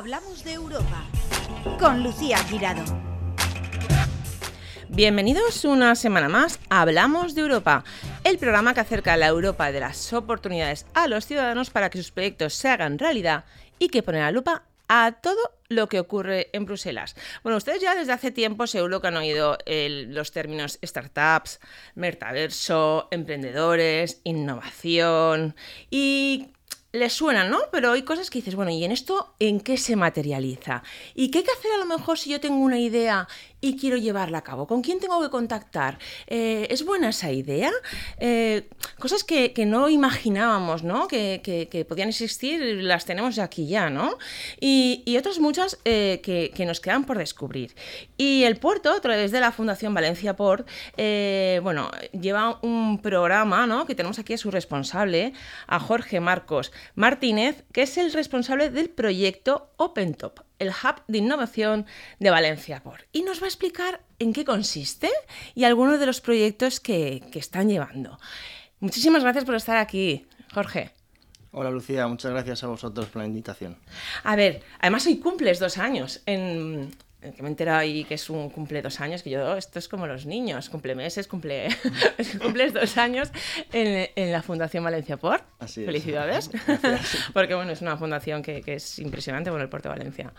Hablamos de Europa con Lucía Girado. Bienvenidos una semana más a Hablamos de Europa, el programa que acerca a la Europa de las oportunidades a los ciudadanos para que sus proyectos se hagan realidad y que pone la lupa a todo lo que ocurre en Bruselas. Bueno, ustedes ya desde hace tiempo seguro que han oído los términos startups, metaverso, emprendedores, innovación y les suenan, ¿no? Pero hay cosas que dices, bueno, ¿y en esto en qué se materializa? ¿Y qué hay que hacer a lo mejor si yo tengo una idea y quiero llevarla a cabo? ¿Con quién tengo que contactar? Eh, ¿Es buena esa idea? Eh, cosas que, no imaginábamos, ¿no? Que, podían existir, las tenemos aquí ya, ¿no? Y, otras muchas eh, que, nos quedan por descubrir. Y el puerto, a través de la Fundación Valencia Port, bueno, lleva un programa, ¿no? Que tenemos aquí a su responsable, a Jorge Marcos. Martínez, que es el responsable del proyecto OpenTop, el hub de innovación de Valencia Por. Y nos va a explicar en qué consiste y algunos de los proyectos que, que están llevando. Muchísimas gracias por estar aquí, Jorge. Hola Lucía, muchas gracias a vosotros por la invitación. A ver, además hoy cumples dos años en, que me he enterado ahí que es un cumple dos años, que yo, esto es como los niños, cumple meses, cumple, cumples dos años en, en, la Fundación Valencia Port. Así Felicidades. Porque bueno, es una fundación que, que, es impresionante, bueno, el Puerto de Valencia,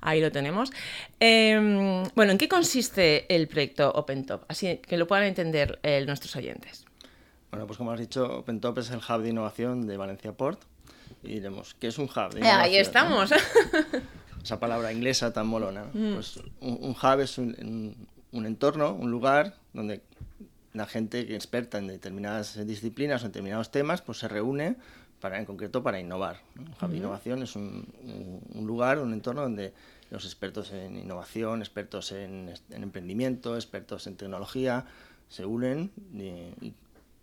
ahí lo tenemos. Em, bueno, ¿en qué consiste el proyecto OpenTop? Así que lo puedan entender eh, nuestros oyentes. Bueno, pues como has dicho, OpenTop es el hub de innovación de Valencia Port. Y diremos, ¿qué es un hub de innovación? Ahí estamos esa palabra inglesa tan molona. Mm. Pues un, hub es un, entorno, un lugar donde la gente que experta en determinadas disciplinas o en determinados temas, pues se reúne para, en concreto para innovar. Un hub de innovación es un, lugar, un entorno donde los expertos en innovación, expertos en, emprendimiento, expertos en tecnología, se unen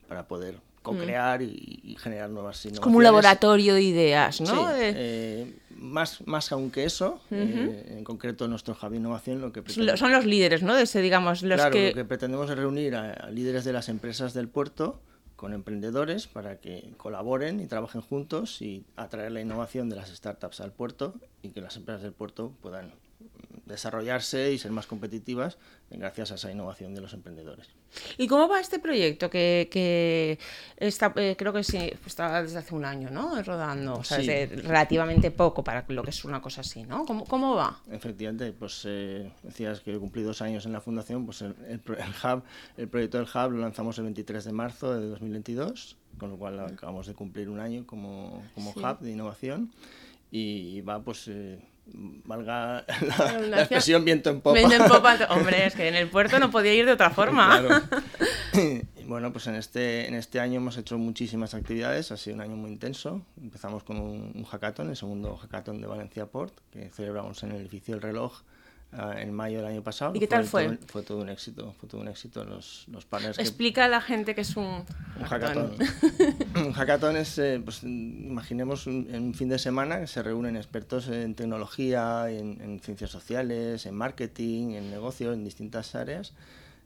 para poder co-crear y, generar nuevas innovaciones. Como un laboratorio de ideas, ¿no? Eh, más, más aún que eso, eh, en concreto nuestro Javi Innovación, lo que Son los líderes, ¿no? De ese, digamos, los claro, que... lo que pretendemos es reunir a, líderes de las empresas del puerto con emprendedores para que colaboren y trabajen juntos y atraer la innovación de las startups al puerto y que las empresas del puerto puedan desarrollarse y ser más competitivas gracias a esa innovación de los emprendedores. ¿Y cómo va este proyecto? Que, está, eh, creo que sí, está desde hace un año, ¿no? Rodando, o sea, relativamente poco para lo que es una cosa así, ¿no? ¿Cómo, va? Efectivamente, pues eh, decías que he cumplido dos años en la fundación, pues el, hub, el proyecto del hub lo lanzamos el 23 de marzo de 2022, con lo cual acabamos de cumplir un año como, como hub de innovación y va pues... Eh, valga la, expresión viento en popa. Viento en popa, hombre, es que en el puerto no podía ir de otra forma. bueno, pues en este, en este año hemos hecho muchísimas actividades, ha sido un año muy intenso. Empezamos con un, un hackathon, el segundo hackathon de Valencia Port, que celebramos en el edificio El Reloj en mayo del año pasado. ¿Y qué tal fue? fue todo un éxito, fue todo un éxito los, los partners. Explica a la gente que es un, un hackathon. un hackathon es, eh, pues, imaginemos un, un, fin de semana que se reúnen expertos en tecnología, en, en ciencias sociales, en marketing, en negocio, en distintas áreas.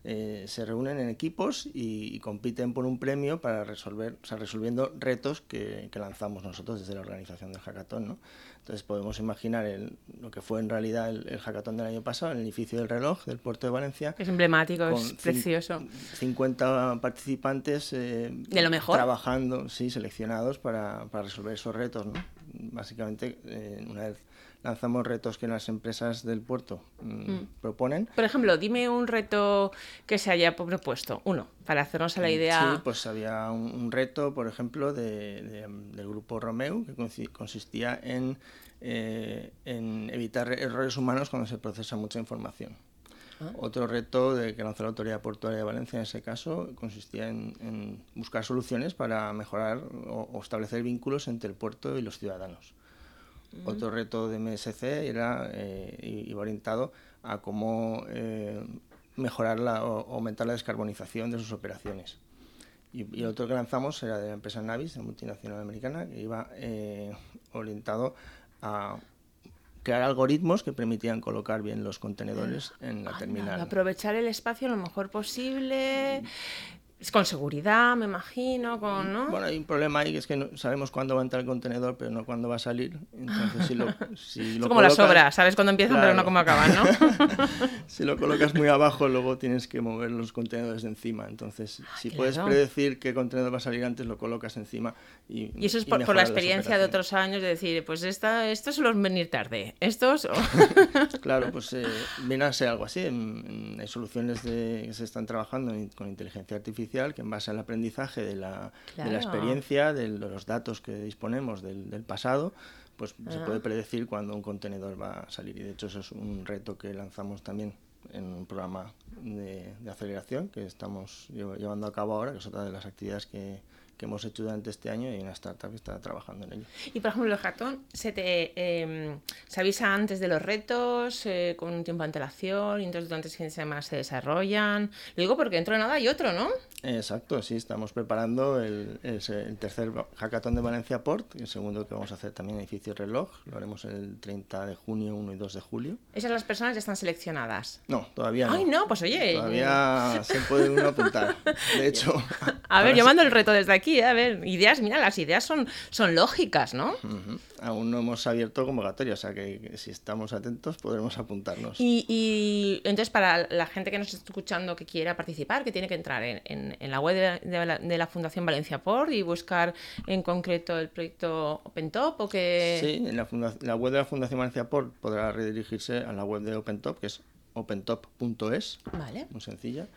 Eh, se reúnen en equipos y, compiten por un premio para resolver, o sea, resolviendo retos que, que, lanzamos nosotros desde la organización del hackathon. ¿no? Entonces podemos imaginar el, lo que fue en realidad el, el, hackathon del año pasado, el edificio del reloj del puerto de Valencia. Es emblemático, es precioso. 50 participantes eh, de lo mejor. trabajando, sí, seleccionados para, para resolver esos retos. ¿no? Básicamente, eh, una vez lanzamos retos que las empresas del puerto mm, mm. proponen. Por ejemplo, dime un reto que se haya propuesto, uno, para hacernos a la mm, idea. Sí, pues había un, reto, por ejemplo, de, del grupo Romeo, que consistía en, eh, en evitar errores humanos cuando se procesa mucha información. Ah. Otro reto de que lanzó la Autoridad Portuaria de Valencia en ese caso consistía en, buscar soluciones para mejorar o, establecer vínculos entre el puerto y los ciudadanos. Otro reto de MSC era, eh, iba orientado a cómo eh, mejorar la, o aumentar la descarbonización de sus operaciones. Y, otro que lanzamos era de la empresa Navis, la multinacional americana, que iba eh, orientado a crear algoritmos que permitían colocar bien los contenedores en la terminal. Aprovechar el espacio lo mejor posible. Es con seguridad, me imagino, con, ¿no? Bueno, hay un problema ahí, que es que no, sabemos cuándo va a entrar el contenedor, pero no cuándo va a salir. Entonces, si lo, si es lo como las obras, sabes cuándo empiezan, pero no cómo acaban, ¿no? si lo colocas muy abajo, luego tienes que mover los contenedores de encima. Entonces, si puedes predecir qué contenedor va a salir antes, lo colocas encima. Y, Y eso es por, por la experiencia de otros años de decir, pues esta, estos suelen venir tarde, estos... Claro, pues eh, viene a ser algo así. En- en- hay soluciones de, que se están trabajando con inteligencia artificial que en base al aprendizaje de la, de la experiencia, de los datos que disponemos del, del pasado, pues se Ah. puede predecir cuándo un contenedor va a salir. Y de hecho eso es un reto que lanzamos también en un programa de, de aceleración que estamos llev- llevando a cabo ahora, que es otra de las actividades que, que hemos hecho durante este año y una startup que está trabajando en ello. Y por ejemplo, el hackathon se te eh, se avisa antes de los retos, eh, con un tiempo de antelación, y entonces durante el fin de semana se desarrollan. Lo digo porque dentro de nada hay otro, ¿no? Exacto, sí, estamos preparando el, el el tercer hackathon de Valencia Port, el segundo que vamos a hacer también en edificio reloj, lo haremos el 30 de junio, 1 y 2 de julio. Esas las personas ya están seleccionadas. No, todavía no. Ay, no, pues oye. Todavía se puede uno apuntar. De hecho, A ver, yo mando el reto desde aquí, ¿eh? a ver, ideas, mira, las ideas son, son lógicas, ¿no? sí, ujú, aún no hemos abierto convocatoria, o sea que, que si estamos atentos podremos apuntarnos. Y, y entonces para la gente que nos está escuchando que quiera participar, que tiene que entrar en, en- en la web de, de la, de la Fundación Valencia Port y buscar en concreto el proyecto OpenTop o que... Sí, en la, funda- la web de la Fundación Valencia Port podrá redirigirse a la web de OpenTop, que es opentop.es. Vale. muy sencilla.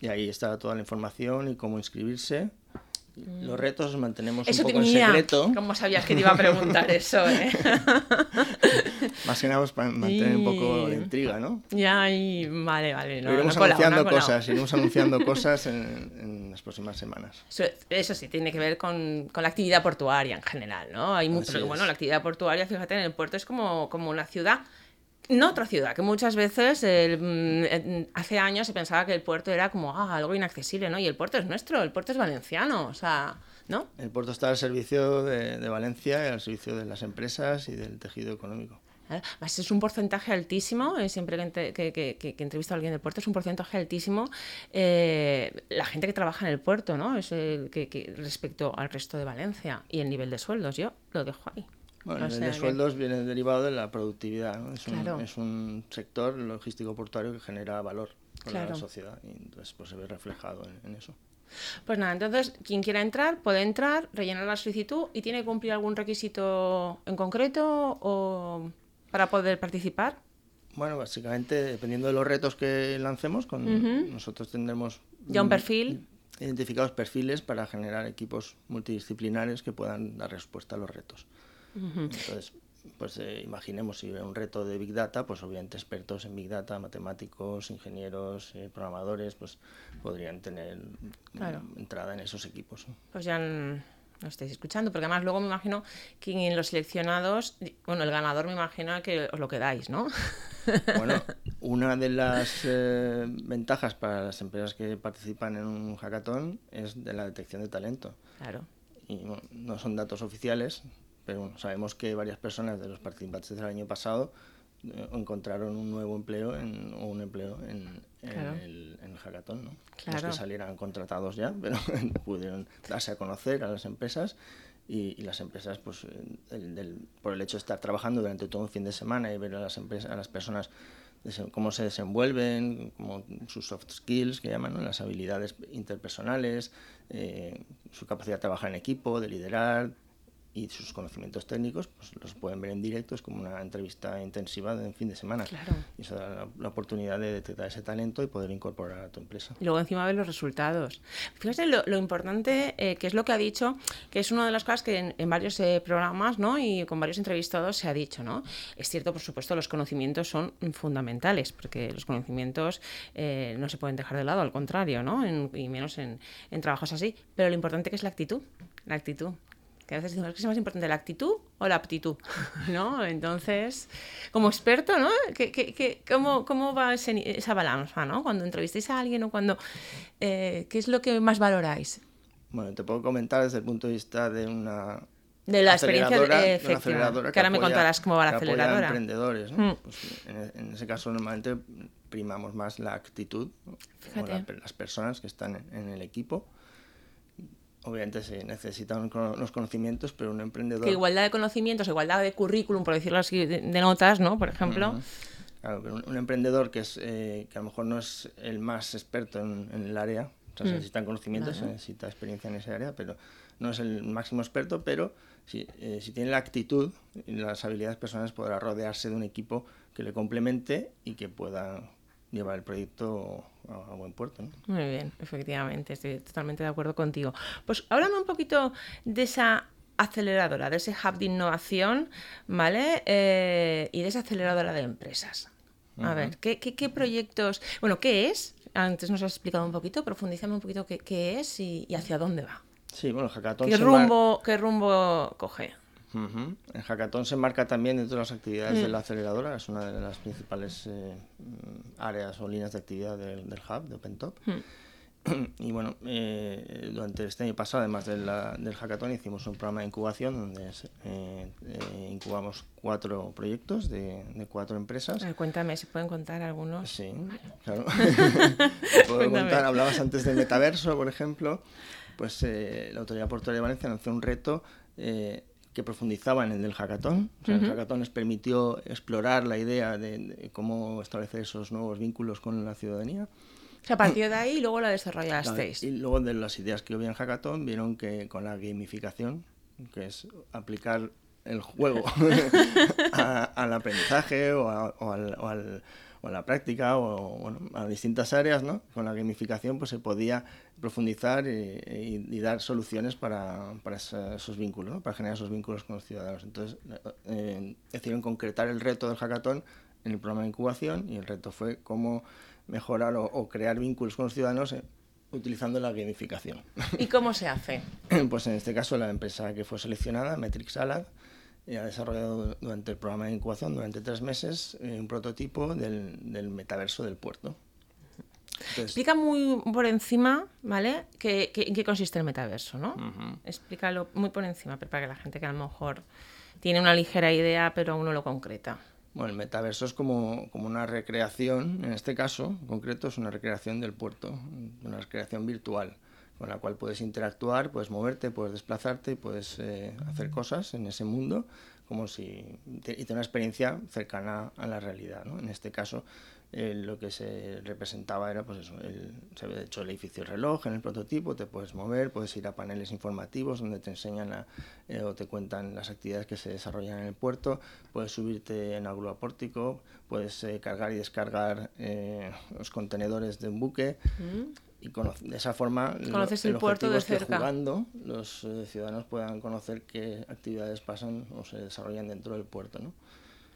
Y ahí está toda la información y cómo inscribirse. Los retos los mantenemos. Eso un poco en secreto, ¿Cómo sabías que te iba a preguntar eso, eh? más que nada pues, para mantener un poco de intriga, ¿no? ya, y vale, vale. No, iremos no colado, anunciando no cosas, iremos anunciando cosas en, en las próximas semanas. Eso, eso sí, tiene que ver con, con la actividad portuaria en general, ¿no? Hay pero bueno, la actividad portuaria, fíjate, en el puerto es como, como una ciudad, no otra ciudad, que muchas veces el, mm, hace años se pensaba que el puerto era como ah, algo inaccesible, ¿no? Y el puerto es nuestro, el puerto es valenciano, o sea, ¿no? El puerto está al servicio de, de Valencia al servicio de las empresas y del tejido económico. ¿eh? Además, es un porcentaje altísimo, eh, siempre que, que, que, entrevisto a alguien del puerto, es un porcentaje altísimo eh, la gente que trabaja en el puerto, ¿no? Es el que respecto al resto de Valencia y el nivel de sueldos, yo lo dejo ahí. Bueno, O el sea de que- sueldos viene derivado de la productividad. ¿no? Es, Claro. un, es un sector logístico portuario que genera valor para Claro. la sociedad y entonces pues, se ve reflejado en, en eso. Pues nada, entonces quien quiera entrar puede entrar, rellenar la solicitud y tiene que cumplir algún requisito en concreto o para poder participar. Bueno, básicamente, dependiendo de los retos que lancemos, con, nosotros tendremos Ya un mm, perfil. identificados perfiles para generar equipos multidisciplinares que puedan dar respuesta a los retos. Entonces, pues eh, imaginemos si un reto de Big Data, pues obviamente expertos en Big Data, matemáticos, ingenieros, eh, programadores, pues podrían tener mm, Claro. entrada en esos equipos. Pues ya lo estáis escuchando, porque además luego me imagino que en los seleccionados, bueno, el ganador me imagino que os lo quedáis, ¿no? Bueno, una de las eh, ventajas para las empresas que participan en un hackathon es de la detección de talento. Claro. y bueno, no son datos oficiales, pero bueno, sabemos que varias personas de los participantes del año pasado eh, encontraron un nuevo empleo en, o un empleo en, en Claro. el, en el hackathon. ¿no? Claro. que salieran contratados ya, pero pudieron darse a conocer a las empresas y, y las empresas, pues, eh, el- del- por el hecho de estar trabajando durante todo un fin de semana y ver a las, empresas, a las personas cómo se desenvuelven, cómo sus soft skills, que llaman, ¿no? las habilidades interpersonales, eh, su capacidad de trabajar en equipo, de liderar y sus conocimientos técnicos, pues los pueden ver en directo, es como una entrevista intensiva de fin de semana. Claro. Y eso da la, la oportunidad de detectar ese talento y poder incorporar a tu empresa. Y luego encima ver los resultados. Fíjate lo, lo importante eh, que es lo que ha dicho, que es una de las cosas que en, en varios eh, programas ¿no? y con varios entrevistados se ha dicho. ¿no? Es cierto, por supuesto, los conocimientos son fundamentales, porque los conocimientos eh, no se pueden dejar de lado, al contrario, ¿no? En- y menos en, en trabajos así. Pero lo importante que es la actitud, la actitud. Que a veces decimos, ¿qué es más importante, la actitud o la aptitud? ¿No? Entonces, como experto, ¿no? ¿Qué, qué- qué- cómo, cómo va ese esa balanza, ¿no? Cuando entrevistéis a alguien o cuando... eh, ¿Qué es lo que más valoráis? Bueno, te puedo comentar desde el punto de vista de una De la experiencia de, una aceleradora que ahora me contarás cómo va la aceleradora. emprendedores, ¿no? Mm. Pues, en, en ese caso normalmente primamos más la actitud o Fíjate. la- las personas que están en, en el equipo. Obviamente se necesitan cono- los conocimientos, pero un emprendedor Que igualdad de conocimientos, igualdad de currículum, por decirlo así, de, de notas, ¿no? Por ejemplo. Claro, pero un, un emprendedor que, es, eh, que a lo mejor no es el más experto en, en el área, o sea, se Mm. necesitan conocimientos, se necesita experiencia en ese área, pero no es el máximo experto, pero si, eh, si tiene la actitud y las habilidades personales podrá rodearse de un equipo que le complemente y que pueda llevar el proyecto a, a buen puerto. ¿no? Muy bien, efectivamente, estoy totalmente de acuerdo contigo. Pues háblame un poquito de esa aceleradora, de ese hub de innovación, ¿vale? Eh, y de esa aceleradora de empresas. A ver, ¿qué, qué, qué proyectos, bueno, qué es? Antes nos has explicado un poquito, profundízame un poquito qué, qué es y, y hacia dónde va. Sí, bueno, el hackathon ¿Qué mar- rumbo, ¿Qué rumbo coge? Ujú. El hackathon se marca también dentro de las actividades Mm. de la aceleradora, es una de las principales eh, mm, áreas o líneas de actividad del, del hub, de OpenTop. Mm. Y bueno, eh, durante este año pasado, además de la- del hackathon, hicimos un programa de incubación donde eh, eh, incubamos cuatro proyectos de, de cuatro empresas. Ver, cuéntame, ¿se pueden contar algunos? Sí, claro. Puedo Cuéntame. contar, hablabas antes del metaverso, por ejemplo. Pues eh, la Autoridad Portuaria de Valencia lanzó un reto eh, que profundizaba en el del hackathon. O sea, El hackathon les permitió explorar la idea de, de cómo establecer esos nuevos vínculos con la ciudadanía. O sea, a partir de ahí luego la desarrollasteis. Y luego de las ideas que había en hackathon vieron que con la gamificación, que es aplicar el juego a- al aprendizaje o, a, o al- o al- o a la práctica o bueno, a distintas áreas, ¿no? Con la gamificación pues se podía profundizar y, y- y dar soluciones para, para esos vínculos, ¿no? Para generar esos vínculos con los ciudadanos. Entonces eh, decidieron concretar el reto del hackathon en el programa de incubación y el reto fue cómo mejorar o, o crear vínculos con los ciudadanos eh, utilizando la gamificación. ¿Y cómo se hace? Pues en este caso la empresa que fue seleccionada, Metric Salad, eh, ha desarrollado durante el programa de incubación, durante tres meses, eh, un prototipo del, del metaverso del puerto. Entonces, Explica muy por encima, ¿vale? ¿Qué, qué- en qué consiste el metaverso, ¿no? Ujú. Explícalo muy por encima, pero para que la gente que a lo mejor tiene una ligera idea, pero aún no lo concreta. Bueno, el metaverso es como, como una recreación, en este caso en concreto es una recreación del puerto, una recreación virtual, con la cual puedes interactuar, puedes moverte, puedes desplazarte y puedes eh, hacer cosas en ese mundo como si y tener una experiencia cercana a la realidad. ¿no? En este caso eh, lo que se representaba era pues eso, el- se había hecho el edificio reloj en el prototipo, te puedes mover, puedes ir a paneles informativos donde te enseñan eh, o te cuentan las actividades que se desarrollan en el puerto, puedes subirte en algo a pórtico, puedes eh, cargar y descargar eh, los contenedores de un buque y cono- de esa forma Conoces el puerto es que jugando los ciudadanos puedan conocer qué actividades pasan o se desarrollan dentro del puerto, ¿no?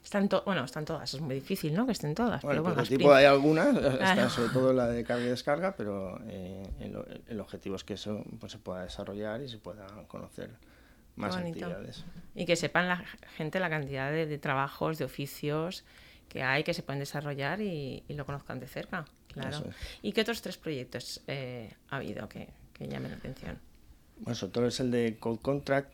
Están to- bueno, están todas, es muy difícil, ¿no? Que estén todas. Bueno, pero bueno, el prototipo hay algunas, eh, Claro. está sobre todo la de carga y descarga, pero eh, el, el objetivo es que eso pues, se pueda desarrollar y se pueda conocer más actividades. Y que sepan la gente la cantidad de, de trabajos, de oficios que hay, que se pueden desarrollar y, y lo conozcan de cerca. Claro. Es. ¿Y qué otros tres proyectos eh, ha habido que, que llamen la atención? Bueno, sobre todo es el de Code Contract,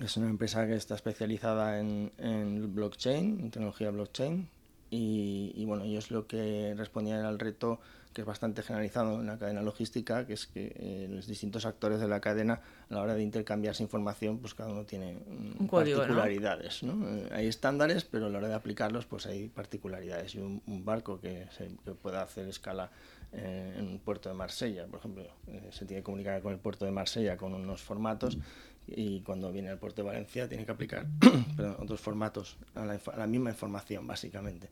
es una empresa que está especializada en, en blockchain, en tecnología blockchain. Y, y, bueno, ellos lo que respondían al reto que es bastante generalizado en la cadena logística, que es que eh, los distintos actores de la cadena, a la hora de intercambiarse información, pues cada uno tiene mm, Un código, ¿no? particularidades. ¿no? Eh, hay estándares, pero a la hora de aplicarlos, pues hay particularidades. Y un, un barco que, se, que pueda hacer escala eh, en un puerto de Marsella, por ejemplo, eh, se tiene que comunicar con el puerto de Marsella con unos formatos y cuando viene al puerto de Valencia tiene que aplicar perdón, otros formatos a la, a la misma información, básicamente.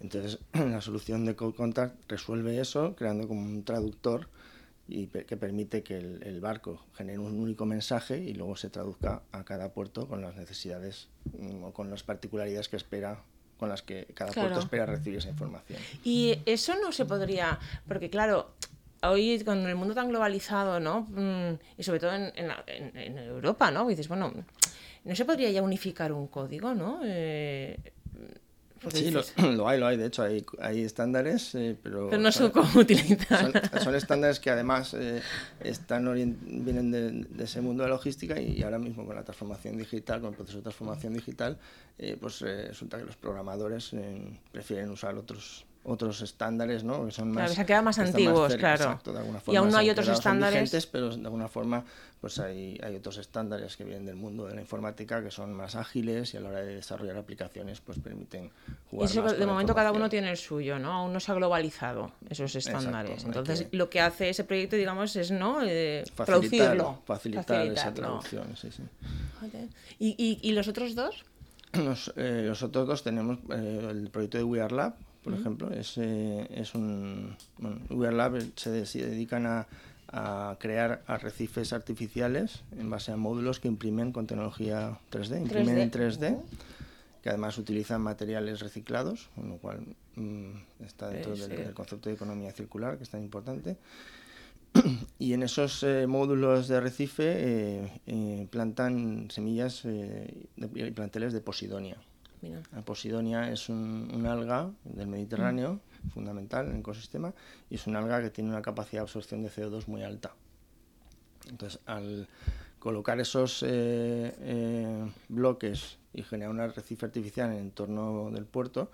Entonces, la solución de Code Contact resuelve eso creando como un traductor y que permite que el, el barco genere un único mensaje y luego se traduzca a cada puerto con las necesidades mm, o con las particularidades que espera con las que cada Claro. puerto espera recibir esa información. Y eso no se podría, porque claro, hoy con el mundo tan globalizado, ¿no? Mm, Y sobre todo en, en la- en- en Europa, ¿no? Y dices, bueno, no se podría ya unificar un código, ¿no? Eh, Sí, lo, dices, lo hay, lo hay. De hecho, hay, hay estándares, eh, pero... pero no sé son- cómo utilizar. Son, son estándares que además eh, están vienen de, de ese mundo de logística y, ahora mismo con la transformación digital, con el proceso de transformación digital, eh, pues eh, resulta que los programadores prefieren usar otros otros estándares, ¿no? Que son Claro, más que se han quedado más antiguos, cerca, claro. exacto, de alguna Y forma aún no hay otros son estándares. vigentes, pero de alguna forma pues hay, hay otros estándares que vienen del mundo de la informática que son más ágiles y a la hora de desarrollar aplicaciones pues permiten Y jugar eso más de momento cada uno tiene el suyo, ¿no? Aún no se ha globalizado esos estándares. Entonces, que- lo que hace ese proyecto, digamos, es, ¿no? Eh, Facilitar, traducirlo. facilitar esa traducción, sí, sí. ¿Y, y, y los otros dos? Los, eh, los otros dos tenemos eh, el proyecto de We Are Lab, por ejemplo, es, eh, es un... Bueno, Lab se, de- se dedican a, a crear arrecifes artificiales en base a módulos que imprimen con tecnología 3D, imprimen 3D. en 3D, que además utilizan materiales reciclados, con lo cual mm, está dentro Sí, del, sí. del concepto de economía circular, que es tan importante. Y en esos eh, módulos de arrecife eh, eh, plantan semillas y planteles de posidonia. Mira. La posidonia es un, un alga del Mediterráneo, fundamental en el ecosistema, y es un alga que tiene una capacidad de absorción de CO2 muy alta. Entonces, al colocar esos eh, eh, bloques y generar un arrecife artificial en el entorno del puerto,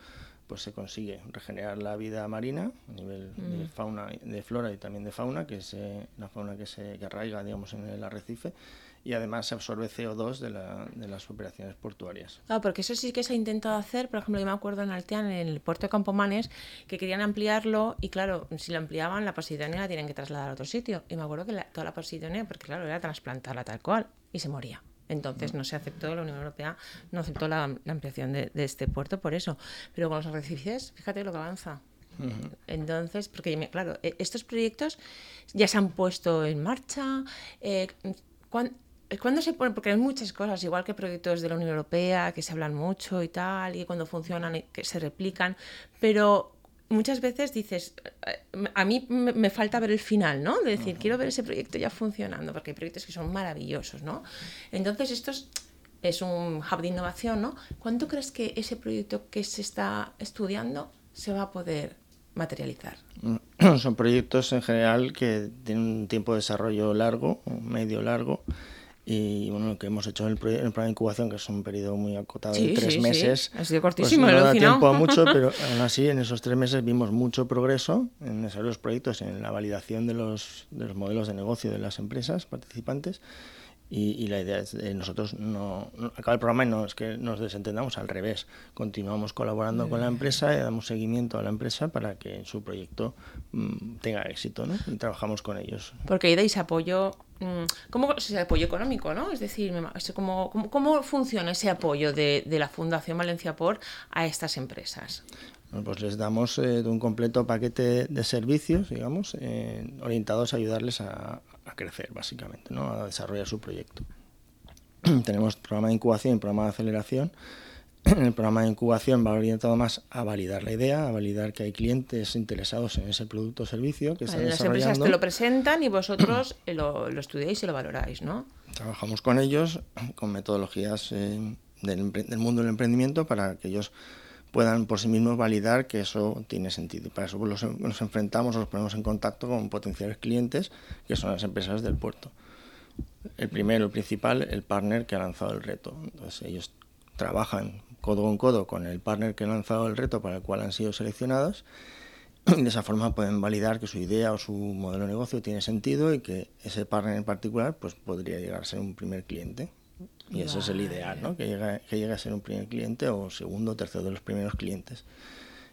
pues se consigue regenerar la vida marina a nivel de fauna, de flora y también de fauna, que es eh, la fauna que se que arraiga, digamos, en el arrecife, y además se absorbe CO2 de, la- de las operaciones portuarias. Ah, porque eso sí que se ha intentado hacer, por ejemplo, yo me acuerdo en Altean, en el puerto de Campomanes, que querían ampliarlo y claro, si lo ampliaban, la posidonia la tienen que trasladar a otro sitio. Y me acuerdo que la- toda la posidonia, porque claro, era trasplantarla tal cual y se moría. Entonces no se aceptó, la Unión Europea no aceptó la, la ampliación de, de este puerto por eso. Pero con los arrecifes, fíjate lo que avanza. Entonces, porque claro, e- estos proyectos ya se han puesto en marcha. eh, ¿cuán- ¿Cuándo se ponen? Porque hay muchas cosas, igual que proyectos de la Unión Europea que se hablan mucho y tal, y cuando funcionan y que se replican, pero muchas veces dices, eh, a mí me, falta ver el final, ¿no? De decir, quiero ver ese proyecto ya funcionando, porque hay proyectos que son maravillosos, ¿no? Entonces, esto es, es un hub de innovación, ¿no? ¿Cuánto crees que ese proyecto que se está estudiando se va a poder materializar? Son proyectos en general que tienen un tiempo de desarrollo largo, medio largo, y bueno, lo que hemos hecho en el, el programa de incubación, que es un periodo muy acotado Sí, de tres sí, sí. meses, Ha sido pues cortísimo, no he da tiempo a mucho, pero aún así en esos tres meses vimos mucho progreso en desarrollos proyectos, en la validación de los, de los modelos de negocio de las empresas participantes. Y, y la idea es, eh, nosotros no, no- acaba el programa y no es que nos desentendamos, al revés, continuamos colaborando con la empresa y damos seguimiento a la empresa para que su proyecto mm, tenga éxito, ¿no? Y trabajamos con ellos. Porque ahí dais apoyo, mm, ¿cómo ese apoyo económico, no? Es decir, ¿cómo, cómo, cómo funciona ese apoyo de, de la Fundación Valencia Por a estas empresas? Pues les damos eh, un completo paquete de servicios, digamos, eh, orientados a ayudarles a crecer, básicamente, ¿no? a desarrollar su proyecto. Tenemos programa de incubación y programa de aceleración. El programa de incubación va orientado más a validar la idea, a validar que hay clientes interesados en ese producto o servicio que están Vale, las empresas te lo presentan y vosotros lo, lo estudiáis y lo valoráis, ¿no? Trabajamos con ellos con metodologías eh, del mundo del emprendimiento para que ellos puedan por sí mismos validar que eso tiene sentido. Y para eso nos enfrentamos nos ponemos en contacto con potenciales clientes, que son las empresas del puerto. El primero, el principal, el partner que ha lanzado el reto. Entonces ellos trabajan codo con codo con el partner que ha lanzado el reto para el cual han sido seleccionados de esa forma pueden validar que su idea o su modelo de negocio tiene sentido y que ese partner en particular pues podría llegar a ser un primer cliente. Y eso es el ideal, ¿no? Que llegue, que llegue a ser un primer cliente o segundo o tercero de los primeros clientes.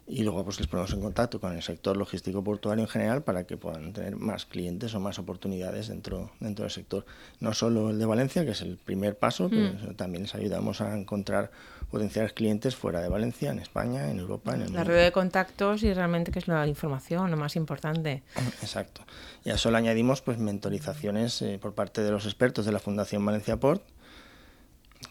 Y luego pues les ponemos en contacto con el sector logístico portuario en general para que puedan tener más clientes o más oportunidades dentro, dentro del sector. No solo el de Valencia, que es el primer paso, pero también les ayudamos a encontrar potenciales clientes fuera de Valencia, en España, en Europa, en el La mundo. red de contactos y realmente que es la información, lo más importante. Exacto. Y a eso le añadimos pues mentorizaciones eh, por parte de los expertos de la Fundación Valencia Port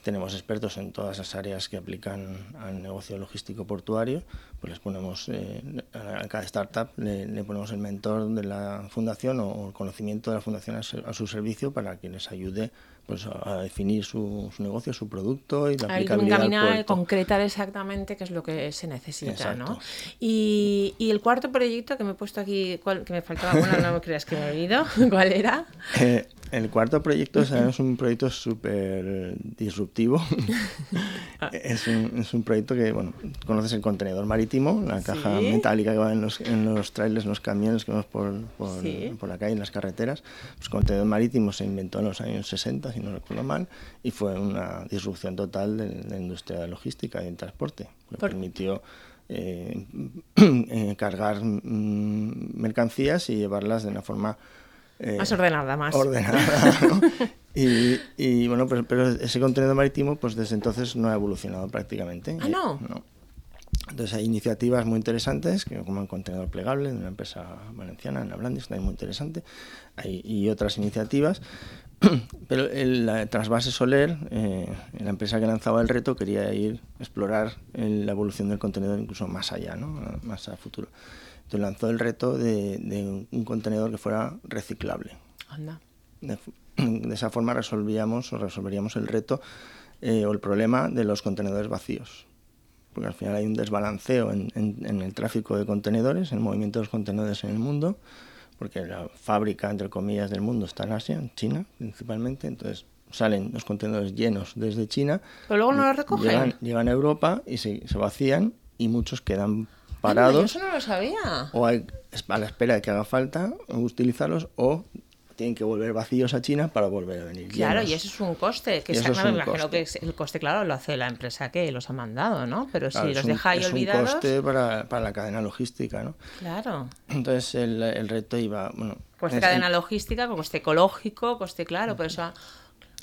tenemos expertos en todas las áreas que aplican al negocio logístico portuario, pues les ponemos, eh, a cada startup le, ponemos el mentor de la fundación o el conocimiento de la fundación a, su servicio para que les ayude pues a definir su, negocio, su producto y la aplicabilidad al concretar exactamente qué es lo que se necesita, ¿no? Y, y, el cuarto proyecto que me he puesto aquí, que me faltaba, bueno, no me creas que me he olvidado, ¿cuál era? Eh, el cuarto proyecto es un proyecto súper disruptivo. es, un, es, un, proyecto que, bueno, conoces el contenedor marítimo, la caja metálica que va en los, en los trailers, en los camiones que vamos por, por, por, la calle, en las carreteras. Pues el contenedor marítimo se inventó en los años 60, si no recuerdo mal, y fue una disrupción total de, la industria de logística y del transporte. Le permitió eh, eh, cargar mm, mercancías y llevarlas de una forma eh, más ordenada, más. Ordenada, y, y, bueno, pues, pero ese contenedor marítimo, pues desde entonces no ha evolucionado prácticamente. ¿Ah, no? Entonces hay iniciativas muy interesantes, como el contenedor plegable de una empresa valenciana, en Ablandis, también muy interesante, hay, y otras iniciativas. Pero el, la Trasvase Soler, eh, la empresa que lanzaba el reto, quería ir a explorar la evolución del contenedor incluso más allá, ¿no? más a futuro lanzó el reto de, un contenedor que fuera reciclable. De, esa forma resolvíamos o resolveríamos el reto eh, o el problema de los contenedores vacíos. Porque al final hay un desbalanceo en, el tráfico de contenedores, en el movimiento de los contenedores en el mundo, porque la fábrica, entre comillas, del mundo está en Asia, en China principalmente, entonces salen los contenedores llenos desde China. Pero luego no los recogen. Llegan, a Europa y se, se vacían y muchos quedan parados. eso no lo sabía. O hay, a la espera de que haga falta utilizarlos o tienen que volver vacíos a China para volver a venir. Claro, y eso es un coste. Que me imagino que el coste, claro, lo hace la empresa que los ha mandado, ¿no? Pero si los deja ahí olvidados. Es un coste para, para, la cadena logística, ¿no? Claro. Entonces el, el reto iba. Bueno, coste cadena logística, coste ecológico, coste claro, por eso.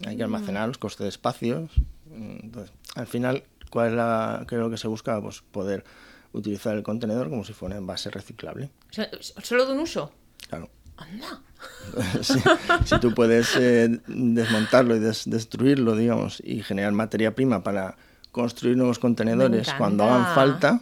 Hay que almacenar los costes de espacios. Entonces, al final, ¿cuál es la, qué es lo que se busca? Pues poder utilizar el contenedor como si fuera en base reciclable. ¿Solo de un uso? Claro. Anda. si, tú puedes eh, desmontarlo y destruirlo, digamos, y generar materia prima para construir nuevos contenedores cuando hagan falta,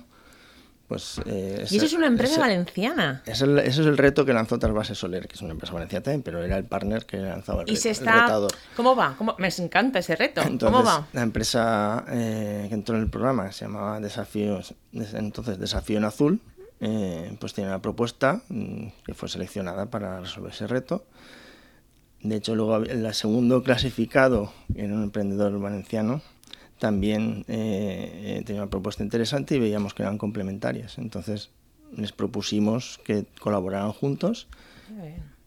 pues, eh, y eso es una empresa valenciana. Es ese es el reto que lanzó Trasvase Soler, que es una empresa valenciana también, pero era el partner que lanzaba el, ¿Y se está... ¿Cómo va? Me encanta ese reto. ¿Cómo va? La empresa eh, que entró en el programa se llamaba Desafíos, entonces Desafío en Azul, eh, pues tiene una propuesta mm, que fue seleccionada para resolver ese reto. De hecho, luego el segundo clasificado era un emprendedor valenciano también eh, eh, tenía una propuesta interesante y veíamos que eran complementarias. Entonces les propusimos que colaboraran juntos.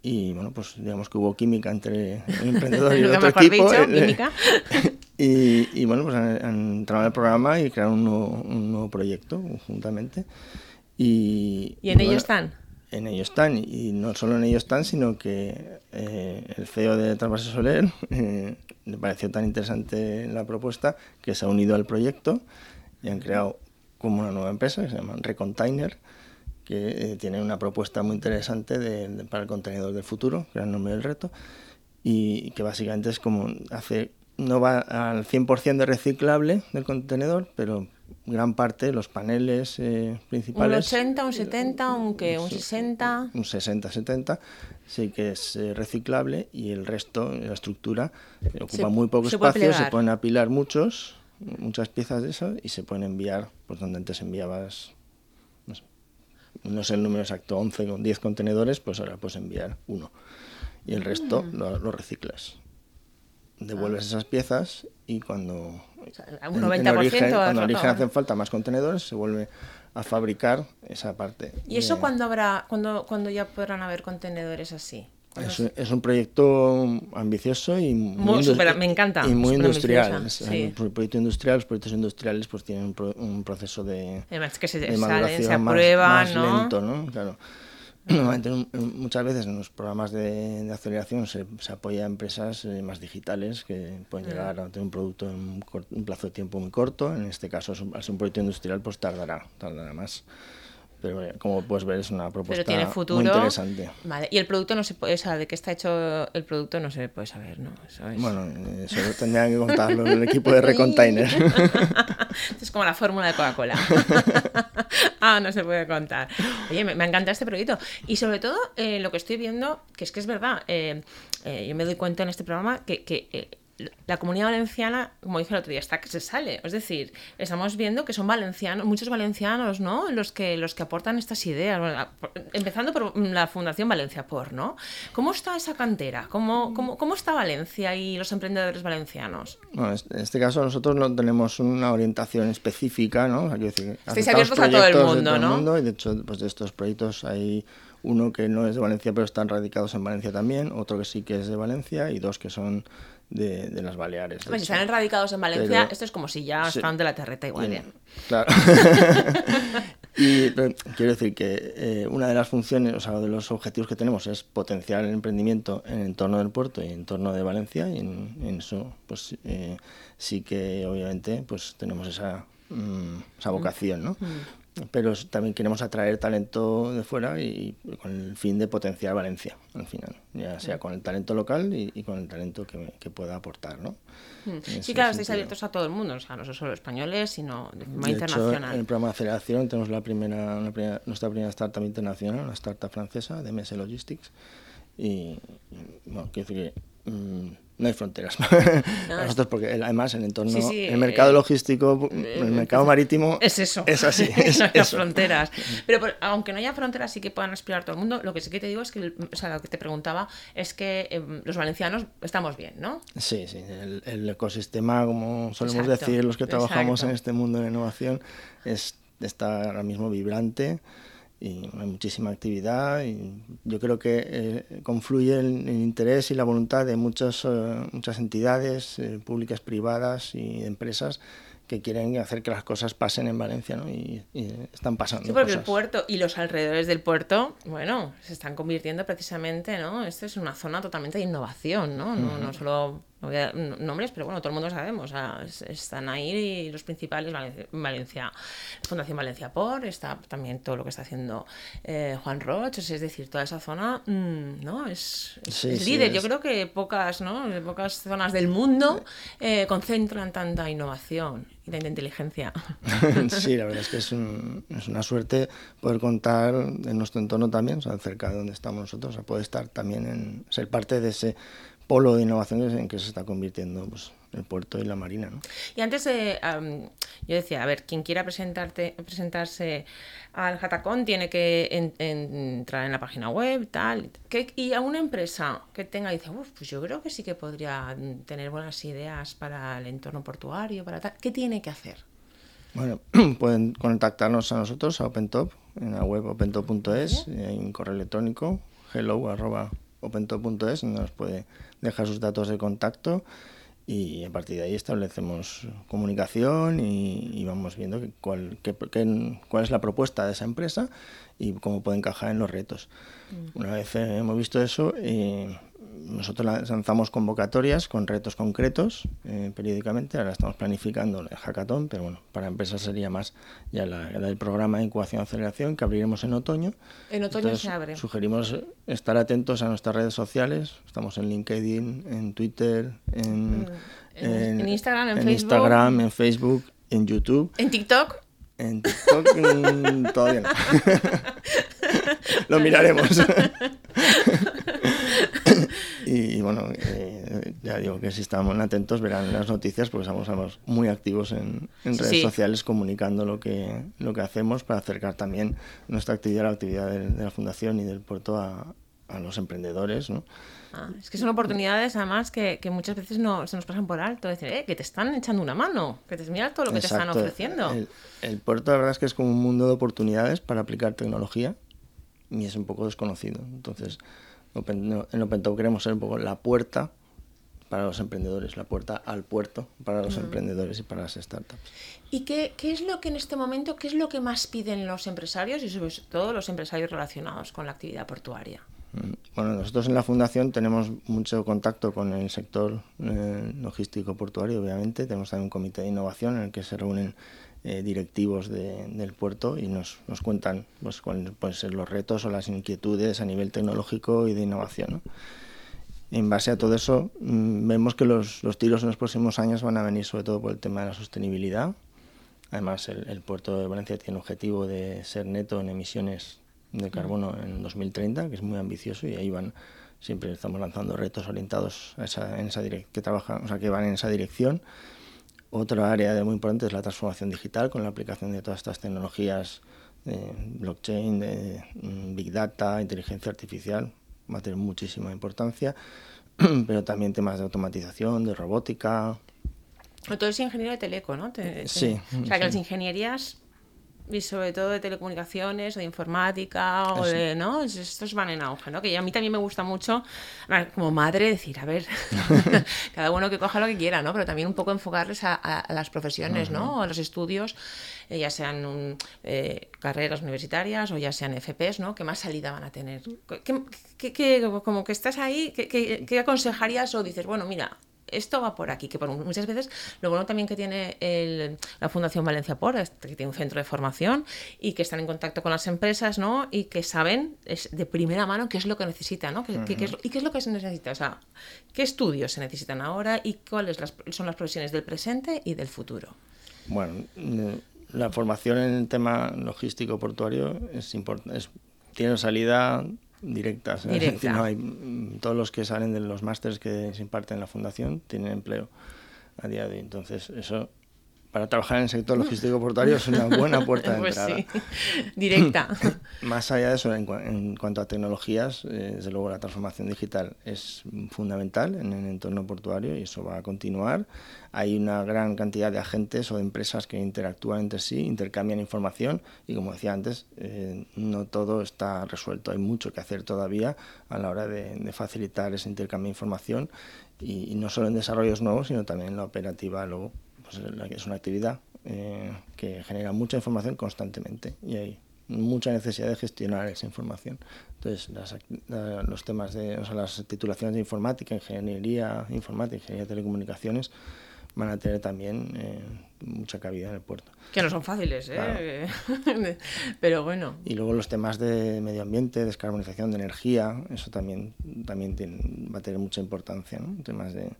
Y bueno, pues digamos que hubo química entre el emprendedor y el otro equipo. y, bueno, pues han, entrado en el programa y crearon un nuevo, proyecto conjuntamente. Y, ¿Y en ello están? en ellos están, y no solo en ellos están, sino que eh, el CEO de Trasvase Soler eh, le pareció tan interesante la propuesta que se ha unido al proyecto y han creado como una nueva empresa que se llama Recontainer, que eh, tiene una propuesta muy interesante de, para el contenedor del futuro, que es el nombre del reto, y que básicamente es como hace no va al 100% de reciclable del contenedor, pero gran parte, los paneles eh, principales... Un 80, un 70, un, ¿qué? un 60... Un 60, 70, sí que es eh, reciclable y el resto, la estructura, ocupa muy poco espacio, se pueden apilar muchos, muchas piezas de eso y se pueden enviar, pues donde antes enviabas, no sé, el número exacto, 11 con 10 contenedores, pues ahora puedes enviar uno. Y el resto mm. lo reciclas. Devuelves esas piezas y cuando, un 90% en, origen, cuando origen hacen falta más contenedores, se vuelve a fabricar esa parte. ¿Y eso cuando habrá, cuando, cuando ya podrán haber contenedores así? Es, es, un proyecto ambicioso y muy, me encanta, y muy industrial. Sí. proyecto industrial, los proyectos industriales pues tienen un, proceso de, Además que se, salen, se aprueban, más, lento, ¿no? Claro. Normalmente muchas veces en los programas de, aceleración se, apoya a empresas eh, más digitales que pueden llegar a tener un producto en un, plazo de tiempo muy corto. En este caso, al ser un proyecto industrial, pues tardará, tardará más. Pero eh, como puedes ver es una propuesta Pero tiene futuro. muy interesante. Vale. Y el producto no se puede, o sea, de qué está hecho el producto no se puede saber, ¿no? Eso es. Bueno, eh, eso tendrían que contarlo en el equipo de Recontainer. es como la fórmula de Coca-Cola. ah, no se puede contar. Oye, me, me encanta este proyecto. Y sobre todo, eh, lo que estoy viendo, que es que es verdad, eh, eh, yo me doy cuenta en este programa que, que la comunidad valenciana, como dije el otro día, está que se sale. Es decir, estamos viendo que son valencianos, muchos valencianos, ¿no? Los que, los que aportan estas ideas. Bueno, empezando por la Fundación Valencia Por, ¿no? ¿Cómo está esa cantera? ¿Cómo, cómo, cómo está Valencia y los emprendedores valencianos? Bueno, en este caso nosotros no tenemos una orientación específica, ¿no? Decir, Estáis abiertos a todo el mundo, todo el ¿no? y de hecho, pues de estos proyectos hay uno que no es de Valencia, pero están radicados en Valencia también, otro que sí que es de Valencia y dos que son de, de las Baleares. si están radicados en Valencia, Pero- esto es como si ya Sí. están de la terreta igual. ¿eh? Claro. y pero quiero decir que eh, una de las funciones, o sea, de los objetivos que tenemos es potenciar el emprendimiento en el entorno del puerto y en entorno de Valencia y en, en eso, pues eh, sí que obviamente, pues tenemos esa, mm, esa vocación, ¿no? Pero también queremos atraer talento de fuera y, y con el fin de potenciar Valencia, al final, ya sea con el talento local y, y con el talento que, que pueda aportar, ¿no? En Sí, claro, estáis abiertos a todo el mundo, o sea, no solo españoles, sino de forma De hecho, internacional. en el programa de aceleración tenemos la primera, nuestra primera startup internacional, una startup francesa de MS Logistics. Y, y, bueno, quiero decir que mm, no hay fronteras para nosotros, porque además el entorno, Sí, sí, el mercado eh, logístico, el mercado marítimo Es eso. es así. Es no hay fronteras. Pero por- aunque no haya fronteras y que puedan explorar todo el mundo, lo que sí que te digo es que, o sea, lo que te preguntaba es que em, los valencianos estamos bien, ¿no? Sí, sí, el, el ecosistema, como solemos Exacto, decir los que trabajamos en exacto. este mundo de innovación, es, está ahora mismo vibrante y hay muchísima actividad y yo creo que eh, confluye el, el interés y la voluntad de muchas, eh, muchas entidades eh, públicas, privadas y empresas que quieren hacer que las cosas pasen en Valencia ¿no? y, y están pasando. Sí, porque el puerto y los alrededores del puerto, bueno, se están convirtiendo precisamente, ¿no? Esto es una zona totalmente de innovación, ¿no? No, no solo no voy a dar nombres, pero bueno, todo el mundo sabemos, o sea, es- están ahí los principales, Valencia, Valencia- Fundación Valencia Por, está también todo lo que está haciendo eh, Juan Roche, es decir, toda esa zona, mm, ¿no? Es, es- Sí, es sí, líder. Yo creo que pocas, ¿no? Pocas zonas del mundo eh, concentran tanta innovación y tanta inteligencia. sí, la verdad es que es, un- es una suerte poder contar en nuestro entorno también, o sea, cerca de donde estamos nosotros, o sea, poder estar también en ser parte de ese polo de innovación en que se está convirtiendo pues, el puerto y la marina. ¿no? Y antes am, yo decía, a ver, quien quiera presentarte, presentarse al Hatacón tiene que en- en- entrar en la página web, tal. ¿Qué- y a una empresa que tenga, dice, "Uf, pues yo creo que sí que podría tener buenas ideas para el entorno portuario, para tal. ¿Qué tiene que hacer? Bueno, pueden contactarnos a nosotros, a OpenTop, en la web opentop.es, y hay un correo electrónico, hello.opentop.es, donde nos puede dejar sus datos de contacto y a partir de ahí establecemos comunicación y, y vamos viendo cuál, qué- qué- cuál es la propuesta de esa empresa y cómo puede encajar en los retos. Una vez eh, hemos visto eso, eh, nosotros la- lanzamos convocatorias con retos concretos eh, periódicamente. Ahora estamos planificando el hackathon, pero bueno, para empresas sería más ya la, la del programa de incubación y aceleración que abriremos en otoño. En otoño se abre. Sugerimos estar atentos a nuestras redes sociales. Estamos en LinkedIn, en Twitter, en, Mm, En- en Instagram, en en Facebook. Instagram, en Facebook, en YouTube. En TikTok, En TikTok mm, todavía no. Lo miraremos. y, y bueno, eh, ya digo que si estamos atentos verán las noticias porque estamos, estamos muy activos en, en redes sí. sociales comunicando lo que, lo que hacemos para acercar también nuestra actividad, la actividad de, de la Fundación y del puerto a, a los emprendedores. ¿no? Ah, es que son oportunidades además que, que muchas veces no, se nos pasan por alto. Decir, eh, que te están echando una mano, que te mira todo lo que te están Exacto. ofreciendo. El, el puerto, la verdad es que es como un mundo de oportunidades para aplicar tecnología y es un poco desconocido. Entonces, en OpenTop queremos ser un poco la puerta para los emprendedores, la puerta al puerto para Mm. los emprendedores y para las startups. ¿Y qué, qué es lo que en este momento, qué es lo que más piden los empresarios y sobre todo los empresarios relacionados con la actividad portuaria? Mm, Bueno, nosotros en la Fundación tenemos mucho contacto con el sector eh, logístico portuario, obviamente. Tenemos también un comité de innovación en el que se reúnen eh, directivos del puerto y nos, nos cuentan pues, cuáles pueden ser los retos o las inquietudes a nivel tecnológico y de innovación. En base a todo eso, mm, vemos que los, los, tiros en los próximos años van a venir sobre todo por el tema de la sostenibilidad. Además, el, el puerto de Valencia tiene el objetivo de ser neto en emisiones de carbono en 2030, que es muy ambicioso y ahí van siempre estamos lanzando retos orientados a esa, en esa que trabajan, o sea, que van en esa dirección. Otra área de muy importante es la transformación digital con la aplicación de todas estas tecnologías de blockchain, de mm, big data, inteligencia artificial, va a tener muchísima importancia, pero también temas de automatización, de robótica. Todo es ingeniero de teleco, ¿no? sí. O sea, que las ingenierías y sobre todo de telecomunicaciones o de informática o de, ¿no? Estos van en auge, ¿no? Que a mí también me gusta mucho, como madre, decir, a ver, cada uno que coja lo que quiera, ¿no? Pero también un poco enfocarles a, las profesiones, ¿no? A los estudios, eh, ya sean eh, carreras universitarias o ya sean FPs, ¿no? ¿Qué más salida van a tener? ¿Qué, como que estás ahí, ¿qué, aconsejarías o dices, bueno, mira, esto va por aquí, que por muchas veces lo bueno también que tiene la Fundación Valencia Por, que tiene un centro de formación y que están en contacto con las empresas, ¿no? Y que saben de primera mano qué es lo que necesitan, ¿no? ¿Qué, es, y qué es lo que se necesita, o sea, qué estudios se necesitan ahora y cuáles son las profesiones del presente y del futuro. Bueno, la formación en el tema logístico portuario es importante, tiene salida directas. no hay, mm, todos los que salen de los másteres que se imparten en la fundación tienen empleo a día de hoy. Entonces, eso para trabajar en el sector logístico portuario es una buena puerta de pues entrada. Directa. Más allá de eso, en, cuanto a tecnologías, eh, desde luego la transformación digital es fundamental en el entorno portuario y eso va a continuar. Hay una gran cantidad de agentes o de empresas que interactúan entre sí, intercambian información y como decía antes, eh, no todo está resuelto. Hay mucho que hacer todavía a la hora de, facilitar ese intercambio de información y, y no solo en desarrollos nuevos, sino también en la operativa luego pues, es una actividad eh, que genera mucha información constantemente y hay mucha necesidad de gestionar esa información. Entonces, los temas de o sea, las titulaciones de informática, ingeniería informática, ingeniería de telecomunicaciones, van a tener también eh, mucha cabida en el puerto. Que no son fáciles, ¿eh? pero bueno. Y luego los temas de medio ambiente, descarbonización de energía, eso también, también va a tener mucha importancia. ¿no? Temas de,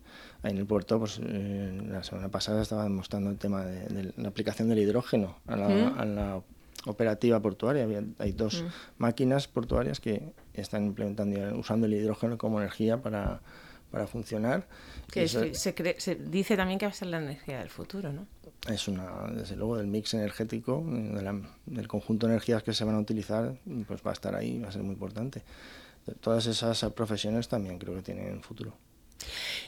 ahí en el puerto, pues eh, la semana pasada estaba demostrando el tema de, la aplicación del hidrógeno a la, operativa portuaria. hay dos máquinas portuarias que están implementando, usando el hidrógeno como energía para para funcionar. Que se, se, dice también que va a ser la energía del futuro, ¿no? Es una, desde luego, del mix energético, del conjunto de energías que se van a utilizar, pues va a estar ahí, va a ser muy importante. Todas esas profesiones también creo que tienen futuro.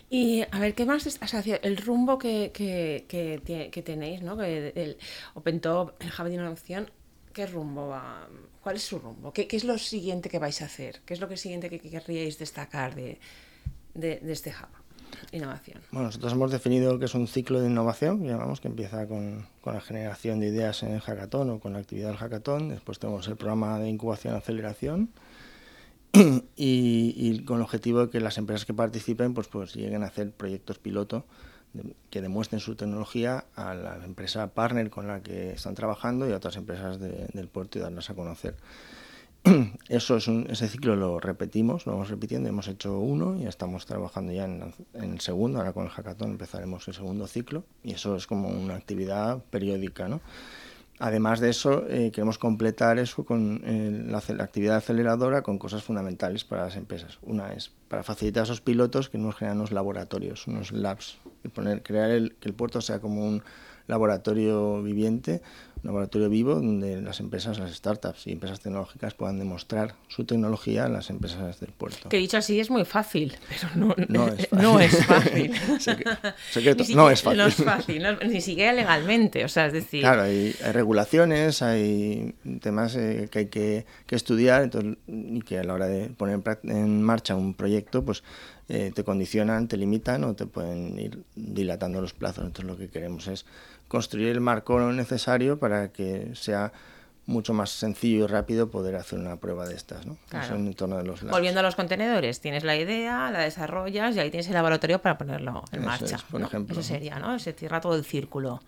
Y a ver, ¿qué más? O sea, el rumbo que, que, que, tenéis, ¿no? El OpenTop, el Java de Innovación, ¿qué rumbo va? ¿Cuál es su rumbo? ¿Qué, ¿Qué, es lo siguiente que vais a hacer? ¿Qué es lo que siguiente que querríais destacar de, de, este hub. Innovación. Bueno, nosotros hemos definido que es un ciclo de innovación, llamamos, que empieza con, con, la generación de ideas en el hackathon o con la actividad del hackathon. Después tenemos el programa de incubación aceleración y, con el objetivo de que las empresas que participen pues, pues lleguen a hacer proyectos piloto que demuestren su tecnología a la empresa partner con la que están trabajando y a otras empresas del puerto y darlas a conocer. Eso es ese ciclo lo repetimos, lo vamos repitiendo, hemos hecho uno y estamos trabajando ya en, el segundo, ahora con el hackathon empezaremos el segundo ciclo y eso es como una actividad periódica. ¿no? Además de eso, eh, queremos completar eso con eh, la, actividad aceleradora con cosas fundamentales para las empresas. Una es para facilitar a esos pilotos que nos generan unos laboratorios, unos labs, y poner, crear el, que el puerto sea como un laboratorio viviente laboratorio vivo donde las empresas, las startups y empresas tecnológicas puedan demostrar su tecnología a las empresas del puerto. Que dicho así es muy fácil, pero no, no es fácil. Secreto, no es fácil. No es fácil, ni siquiera legalmente, o sea, es decir... Claro, hay, regulaciones, hay temas eh, que hay que, estudiar entonces, y que a la hora de poner en marcha un proyecto, pues eh, te condicionan, te limitan o te pueden ir dilatando los plazos. Entonces lo que queremos es construir el marco necesario para que sea mucho más sencillo y rápido poder hacer una prueba de estas, ¿no? En torno de los Volviendo a los contenedores, tienes la idea, la desarrollas y ahí tienes el laboratorio para ponerlo en marcha. por ejemplo. Eso sería, ¿no? Se cierra todo el círculo.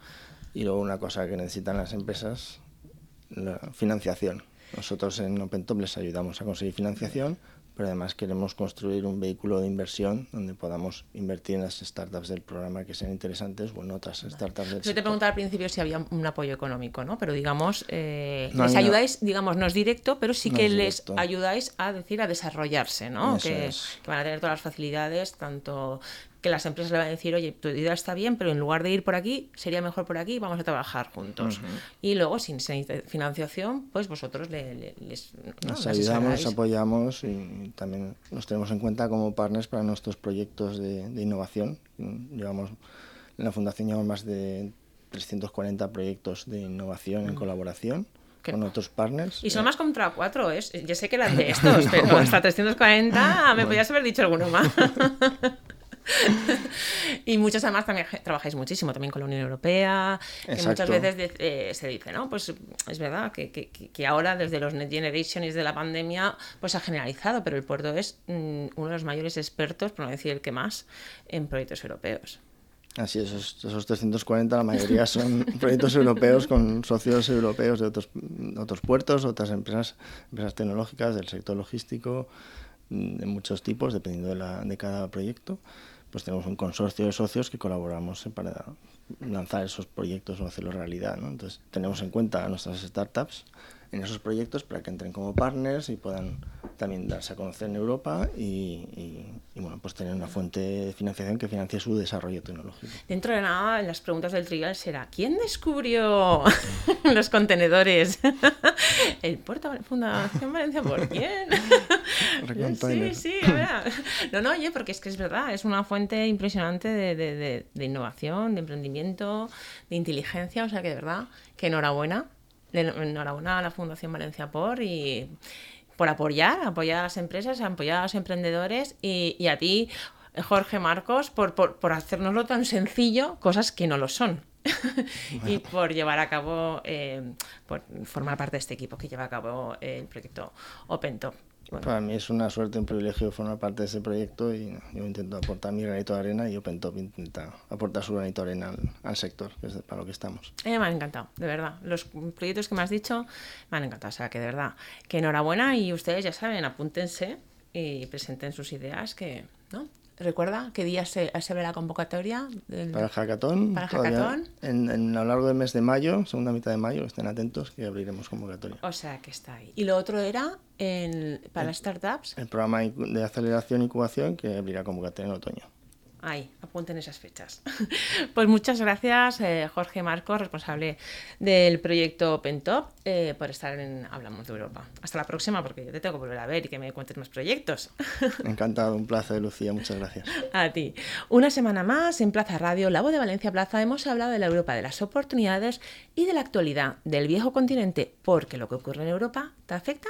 Y luego una cosa que necesitan las empresas, la financiación. Nosotros en OpenTop les ayudamos a conseguir financiación pero además queremos construir un vehículo de inversión donde podamos invertir en las startups del programa que sean interesantes o en otras startups del Yo te preguntaba al principio si había un apoyo económico, ¿no? Pero digamos, eh, No, les no. ayudáis, digamos, no es directo, pero sí No que es les ayudáis a decir, a desarrollarse, ¿no? Que, es. que van a tener todas las facilidades, tanto que las empresas le van a decir, oye, tu idea está bien, pero en lugar de ir por aquí, sería mejor por aquí, vamos a trabajar juntos. Y luego, sin financiación, pues vosotros le- le- les, ¿no? Nos ayudamos, apoyamos y también nos tenemos en cuenta como partners para nuestros proyectos de, de innovación. Llevamos, en la Fundación llevamos más de 340 proyectos de innovación en colaboración Qué con pa- otros partners. Y son Eh, más contra cuatro, ¿es? Yo sé que eran de estos, pero hasta 340 me podías haber dicho alguno más. y muchos además también trabajáis muchísimo también con la Unión Europea, que muchas Exacto. veces de- eh, se dice, ¿no? Pues es verdad que, que- que- ahora desde los Next Generation y desde la pandemia pues ha generalizado, pero el puerto es mm, uno de los mayores expertos, por no decir el que más, en proyectos europeos. Así es, esos, esos 340, la mayoría son proyectos europeos con socios europeos de otros, otros puertos, otras empresas, empresas tecnológicas del sector logístico, mm, de muchos tipos, dependiendo de, la, de cada proyecto. Pues tenemos un consorcio de socios que colaboramos para lanzar esos proyectos o hacerlos realidad. ¿no? Entonces, tenemos en cuenta a nuestras startups en esos proyectos para que entren como partners y puedan también darse a conocer en Europa y, y- y, bueno, pues tener una fuente de financiación que financie su desarrollo tecnológico. Dentro de nada, las preguntas del trivial será ¿quién descubrió los contenedores? ¿El puerto Fundación Valencia por quién? sí, sí, a ver. No, no, oye, porque es que es verdad, es una fuente impresionante de, de- de- de innovación, de emprendimiento, de inteligencia, o sea que de verdad, que enhorabuena. Enhorabuena a la Fundación Valencia por y por apoyar, apoyar a las empresas, apoyar a los emprendedores y, y a ti, Jorge Marcos, por, por, por hacérnoslo tan sencillo, cosas que no lo son. y por llevar a cabo, eh, por formar parte de este equipo que lleva a cabo el proyecto OpenTop. Bueno, Para mí es una suerte, un privilegio formar parte de ese proyecto y yo intento aportar mi granito de arena y OpenTop intenta aportar su granito de arena al, al sector, que es para lo que estamos. Eh, me han encantado, de verdad. Los proyectos que me has dicho me han encantado. O sea, que de verdad, que enhorabuena y ustedes ya saben, apúntense y presenten sus ideas que, ¿no? Recuerda qué día se, se ve la convocatoria del... Para el hackathon, Para el. En, en- a lo largo del mes de mayo, segunda mitad de mayo, estén atentos que abriremos convocatoria. O sea, que está ahí. Y lo otro era en, para las startups. El programa de aceleración e incubación que abrirá convocatoria en otoño. Ahí, apunten esas fechas. Pues muchas gracias, eh, Jorge Marcos, responsable del proyecto OpenTop, eh, por estar en Hablamos de Europa. Hasta la próxima, porque yo te tengo que volver a ver y que me cuentes más proyectos. Encantado, un placer, Lucía, muchas gracias. A ti. Una semana más en Plaza Radio, La Voz de Valencia Plaza, hemos hablado de la Europa de las oportunidades y de la actualidad del viejo continente, porque lo que ocurre en Europa te afecta